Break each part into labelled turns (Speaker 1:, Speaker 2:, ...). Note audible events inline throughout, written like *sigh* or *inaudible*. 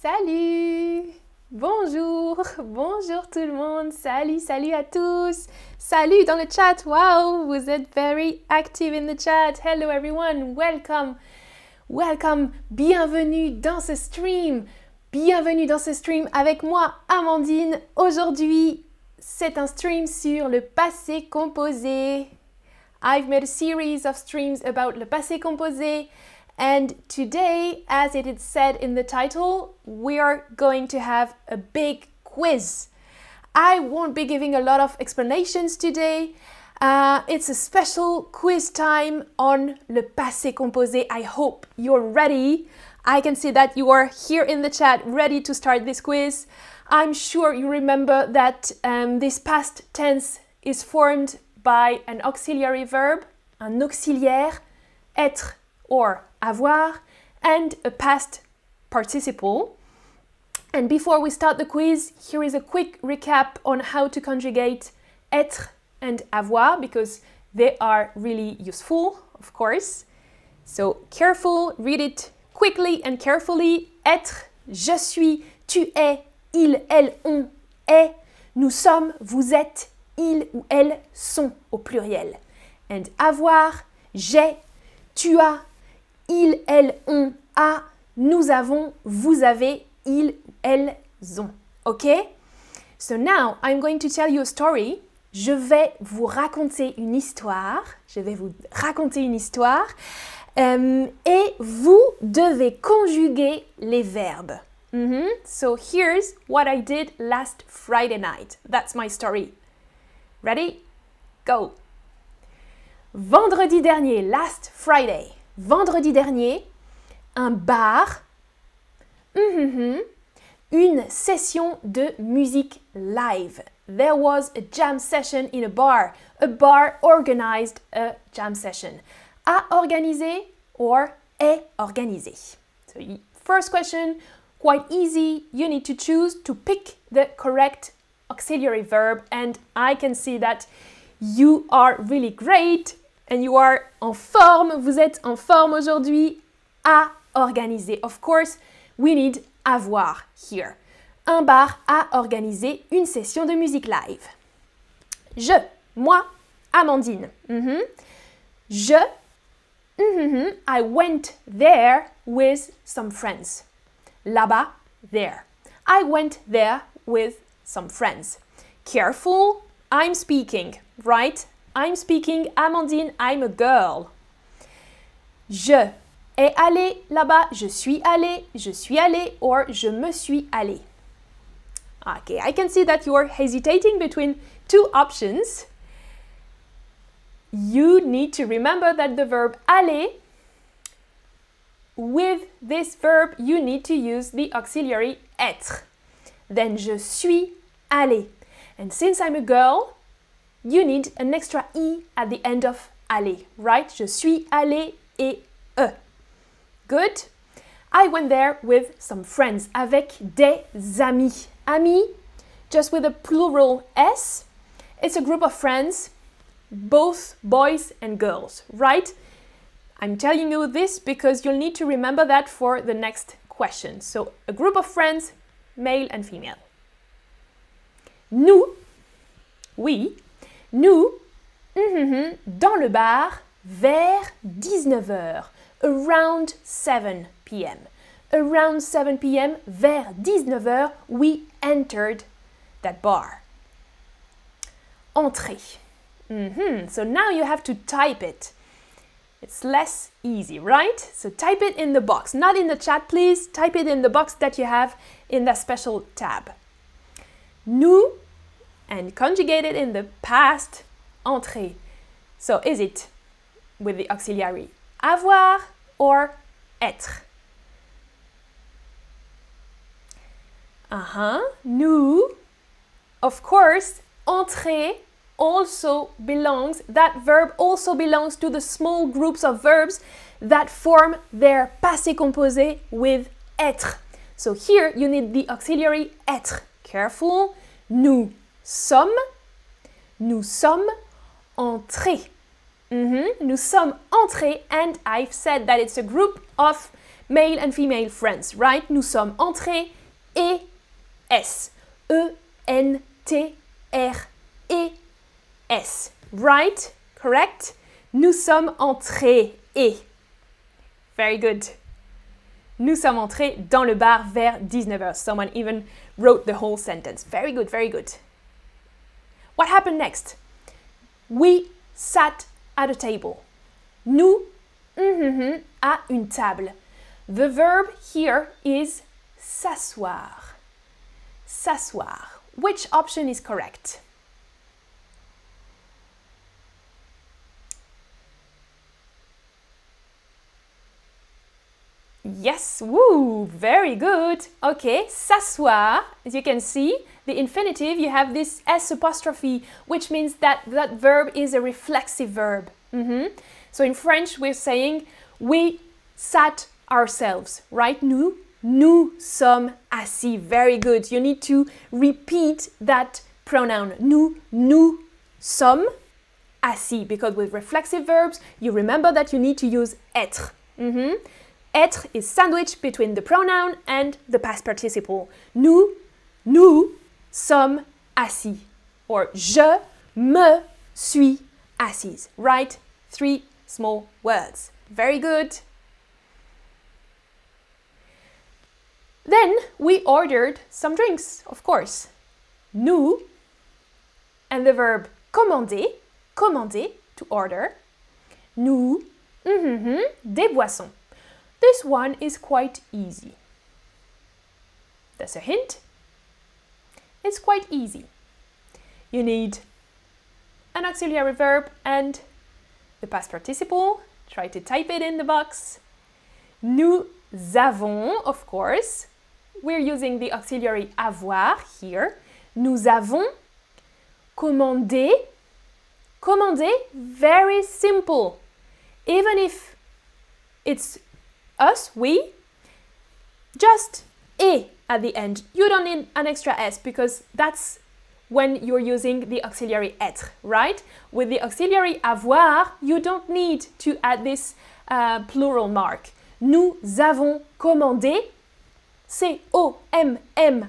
Speaker 1: Salut! Bonjour! Bonjour tout le monde! Salut, salut à tous! Salut dans le chat! Wow, vous êtes very active in the chat! Hello everyone! Welcome! Welcome! Bienvenue dans ce stream! Bienvenue dans ce stream avec moi, Amandine. Aujourd'hui, c'est un stream sur le passé composé. I've made a series of streams about le passé composé. And today, as it is said in the title, we are going to have a big quiz. I won't be giving a lot of explanations today. Uh, it's a special quiz time on le passé composé. I hope you're ready. I can see that you are here in the chat ready to start this quiz. I'm sure you remember that um, this past tense is formed by an auxiliary verb, un auxiliaire, être or avoir, and a past participle. And before we start the quiz, here is a quick recap on how to conjugate être and avoir because they are really useful, of course. So careful, read it quickly and carefully. Être, je suis, tu es, il, elle, on est, nous sommes, vous êtes, ils ou elles sont au pluriel. And avoir, j'ai, tu as, il, elle, on a, nous avons, vous avez, ils elles ont. OK? So now I'm going to tell you a story. Je vais vous raconter une histoire. Je vais vous raconter une histoire. Euh, et vous devez conjuguer les verbes. Mhm. So here's what I did last Friday night. That's my story. Ready? Go! Vendredi dernier, last Friday. Vendredi dernier, un bar, mhm, une session de musique live. There was a jam session in a bar. A bar organized a jam session. A organisé or est organisé. So, first question, quite easy. You need to choose to pick the correct auxiliary verb, and I can see that you are really great and you are en forme. Vous êtes en forme aujourd'hui. À organiser. Of course, we need avoir here. Un bar a organisé une session de musique live. Je, moi, Amandine. Mhm. Je, mhm, I went there with some friends. Là-bas, there. I went there with some friends. Careful, I'm speaking, right? I'm speaking, Amandine, I'm a girl. Je est allé là-bas, je suis allé, je suis allé, or je me suis allé. Okay, I can see that you are hesitating between two options. You need to remember that the verb aller, with this verb, you need to use the auxiliary être. Then je suis allé. And since I'm a girl, you need an extra i at the end of aller, right? Je suis allé et e. Good. I went there with some friends, avec des amis. Amis, just with a plural s. It's a group of friends, both boys and girls, right? I'm telling you this because you'll need to remember that for the next question. So, a group of friends, male and female. Nous, oui, nous, dans le bar vers 19h, around 7 p.m. Around 7 p.m., vers 19h, we entered that bar. Entrée. Mm-hmm. So now you have to type it. It's less easy, right? So type it in the box, not in the chat, please. Type it in the box that you have in that special tab. Nous, and conjugated in the past, entrée. So is it with the auxiliary avoir or être? Uh-huh. Nous, of course, entrer also belongs, that verb also belongs to the small groups of verbs that form their passé composé with être. So here you need the auxiliary être. Careful. Nous sommes, nous sommes entrés. -hmm. Nous sommes entrés and I've said that it's a group of male and female friends, right? Nous sommes entrés et S. E-N-T-R-E-S. Right? Correct? Nous sommes entrés et. Very good. Nous sommes entrés dans le bar vers 19h. Someone even wrote the whole sentence. Very good, very good. What happened next? We sat at a table. Nous mm à une table. The verb here is s'asseoir. S'asseoir. Which option is correct? Yes, woo, very good. Okay, s'asseoir, as you can see, the infinitive, you have this S apostrophe, which means that that verb is a reflexive verb. Mm -hmm. So in French, we're saying we sat ourselves, right? Nous, nous sommes assis. Very good. You need to repeat that pronoun. Nous, nous sommes assis because with reflexive verbs, you remember that you need to use être. Mm -hmm. Être is sandwiched between the pronoun and the past participle. Nous, nous sommes assis. Or je me suis assise. Right? Three small words. Very good. Then we ordered some drinks, of course. Nous, and the verb commander, commander, to order. Nous, mm -hmm, des boissons. This one is quite easy. That's a hint. It's quite easy. You need an auxiliary verb and the past participle. Try to type it in the box. Nous avons, of course, we're using the auxiliary avoir here. Nous avons commandé. Commandé, very simple. Even if it's us, we, just et at the end. You don't need an extra s because that's when you're using the auxiliary être, right? With the auxiliary avoir, you don't need to add this uh, plural mark. Nous avons commandé C-O-M-M-A-N-D-E.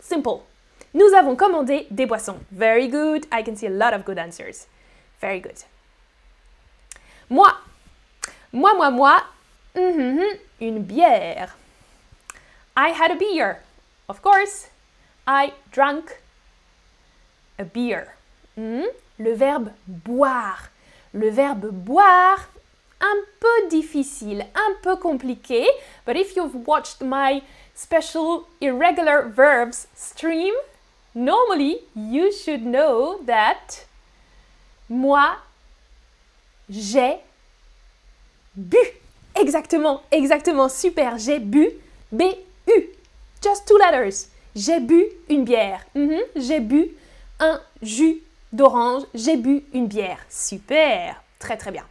Speaker 1: Simple. Nous avons commandé des boissons. Very good. I can see a lot of good answers. Very good. Moi. Moi, moi, moi. Mm -hmm, une bière. I had a beer. Of course, I drank a beer. Hmm? Le verbe boire. Le verbe boire, un peu difficile, un peu compliqué, but if you've watched my special irregular verbs stream, normally you should know that moi, j'ai bu. Exactement, exactement, super, j'ai bu, B-U. Just two letters. J'ai bu une bière. -hmm. J'ai bu un jus d'orange. J'ai bu une bière. Super. Très très bien.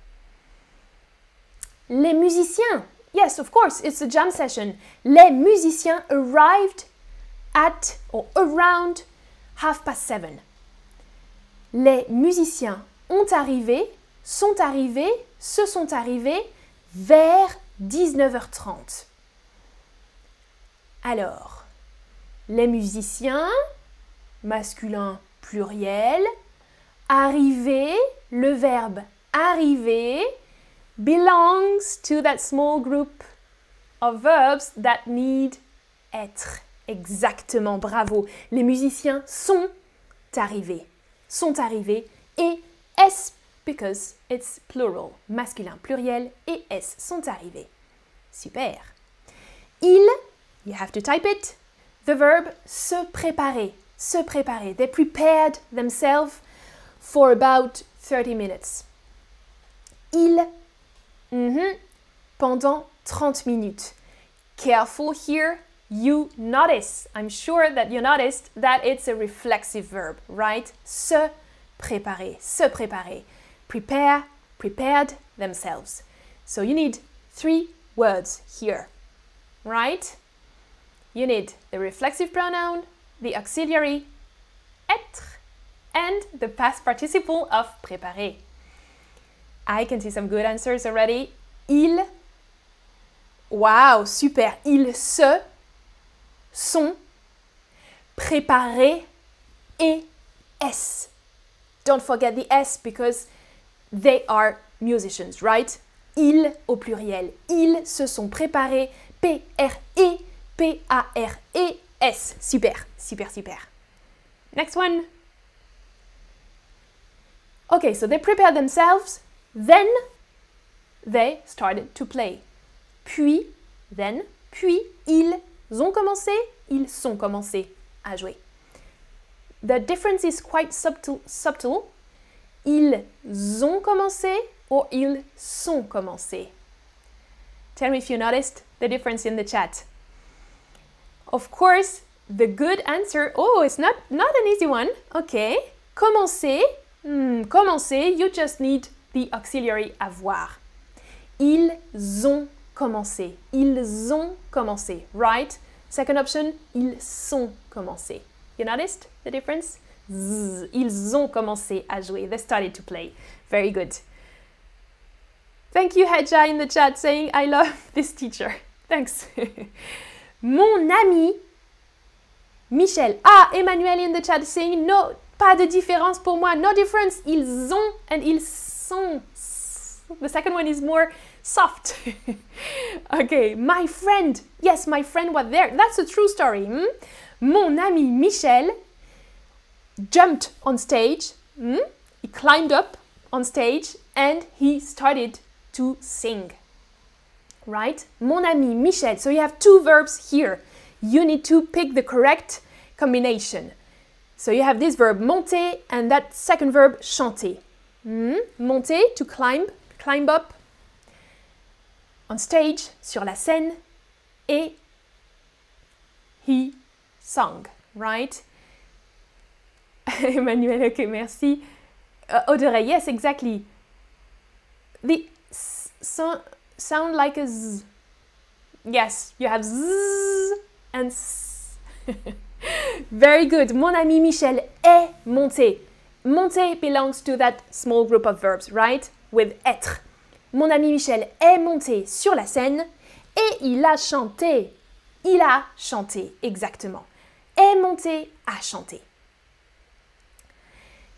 Speaker 1: Les musiciens. Yes, of course, it's a jam session. Les musiciens arrived at or around half past seven. Les musiciens ont arrivé, sont arrivés, se sont arrivés vers 19h30. Alors, les musiciens, masculin pluriel, arriver, le verbe arriver belongs to that small group of verbs that need être. Exactement, bravo. Les musiciens sont arrivés. Sont arrivés et S because it's plural, masculin pluriel et S sont arrivés. Super. Ils You have to type it. The verb se préparer. Se préparer. They prepared themselves for about 30 minutes. Ils, mm -hmm, pendant 30 minutes. Careful here, you notice, I'm sure that you noticed that it's a reflexive verb, right? Se préparer, se préparer. Prepare, prepared themselves. So you need three words here, right? you need the reflexive pronoun, the auxiliary être, and the past participle of préparer. I can see some good answers already. ils, waouh, super, ils se sont préparés et S. Don't forget the S because they are musicians, right? Ils au pluriel. Ils se sont préparés. P-R-E, P-A-R-E-S. Super, super, super. Next one. Okay, so they prepared themselves. Then they started to play. Puis, then, puis, ils ont commencé, ils sont commencés à jouer. The difference is quite subtle. subtle. Ils ont commencé or ils sont commencés. Tell me if you noticed the difference in the chat. Of course, the good answer, oh, it's not, not an easy one. Okay. Commencer, hmm, you just need the auxiliary avoir. Ils ont commencé. Ils ont commencé, right? Second option, ils sont commencés. You noticed the difference? Ils ont commencé à jouer. They started to play. Very good. Thank you, Hedja, in the chat saying, I love *laughs* this teacher. Thanks. *laughs* Mon ami Michel. Ah, Emmanuel in the chat saying, no, pas de différence pour moi. No difference. Ils ont and ils sont. The second one is more soft. *laughs* okay, my friend. Yes, my friend was there. That's a true story. Hmm? Mon ami Michel jumped on stage. Hmm? He climbed up on stage and he started to sing. Right? Mon ami Michel. So you have two verbs here. You need to pick the correct combination. So you have this verb monter and that second verb chanter. Hmm? Monter, to climb, climb up. On stage, sur la scène. Et he sung, right? *laughs* Emmanuel, okay, merci. Uh, yes, exactly. The so, sound like a z. Yes, you have z and s. *laughs* Very good. Mon ami Michel est monté. Monter belongs to that small group of verbs, right? With être. Mon ami Michel est monté sur la scène et il a chanté. Il a chanté, exactement. Est monté à chanter.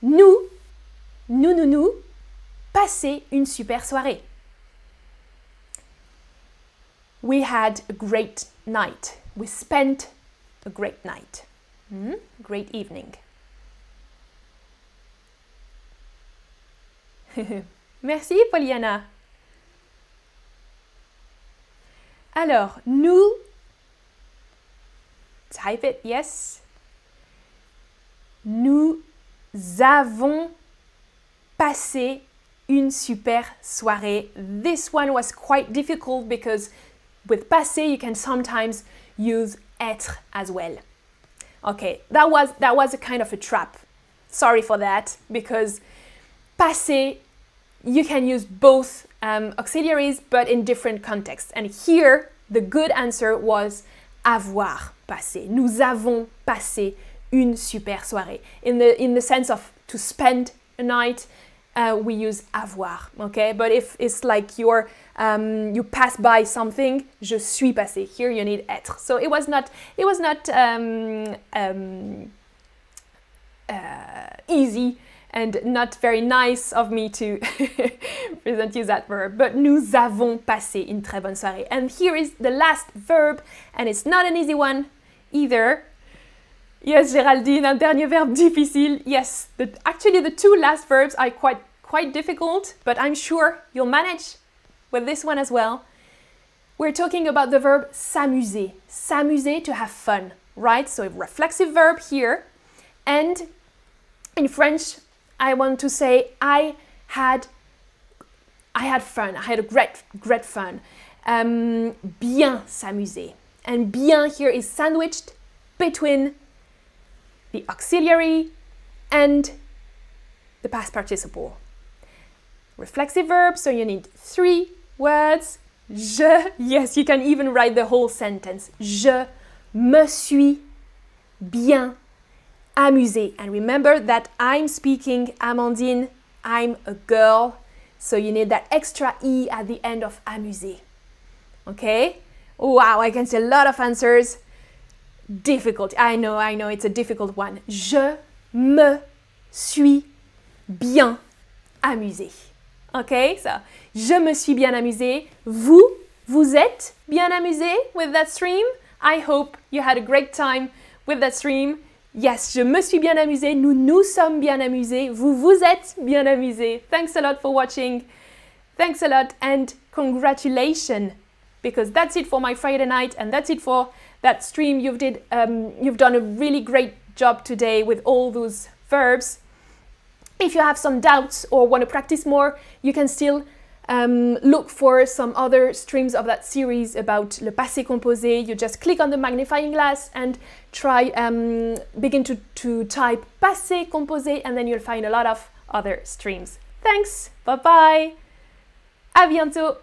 Speaker 1: Nous, nous, nous, nous, passer une super soirée. We had a great night. We spent a great night. Hmm? Great evening. *laughs* Merci, Poliana. Alors, nous, type it, yes. Nous avons passé une super soirée. This one was quite difficult because with passé you can sometimes use être as well. Okay, that was that was a kind of a trap. Sorry for that because passé you can use both um, auxiliaries but in different contexts. And here the good answer was avoir passé. Nous avons passé une super soirée. In the in the sense of to spend a night, uh, we use avoir. Okay, but if it's like you're um, you pass by something, je suis passé. Here you need être. So it was not it was not um, um, uh, easy and not very nice of me to *laughs* present you that verb. But nous avons passé une très bonne soirée. And here is the last verb, and it's not an easy one either. Yes, Géraldine, un dernier verbe difficile. Yes, the, actually the two last verbs are quite quite difficult, but I'm sure you'll manage with this one as well. We're talking about the verb s'amuser. S'amuser to have fun, right? So a reflexive verb here. And in French, I want to say I had I had fun. I had a great great fun. Um, bien s'amuser. And bien here is sandwiched between the auxiliary and the past participle. Reflexive verb, so you need three words. Je, *laughs* yes, you can even write the whole sentence. Je me suis bien amusé. And remember that I'm speaking Amandine, I'm a girl. So you need that extra E at the end of amuser. Okay? Wow, I can see a lot of answers. Difficult. I know, I know, it's a difficult one. Je me suis bien amusé. Okay, so je me suis bien amusé. Vous, vous êtes bien amusé with that stream? I hope you had a great time with that stream. Yes, je me suis bien amusé. Nous nous sommes bien amusés. Vous vous êtes bien amusés. Thanks a lot for watching. Thanks a lot and congratulations because that's it for my Friday night and that's it for that stream. You've did um, you've done a really great job today with all those verbs. If you have some doubts or want to practice more, you can still um, look for some other streams of that series about le passé composé. You just click on the magnifying glass and try um, begin to, to type passé composé and then you'll find a lot of other streams. Thanks, bye bye, à bientôt,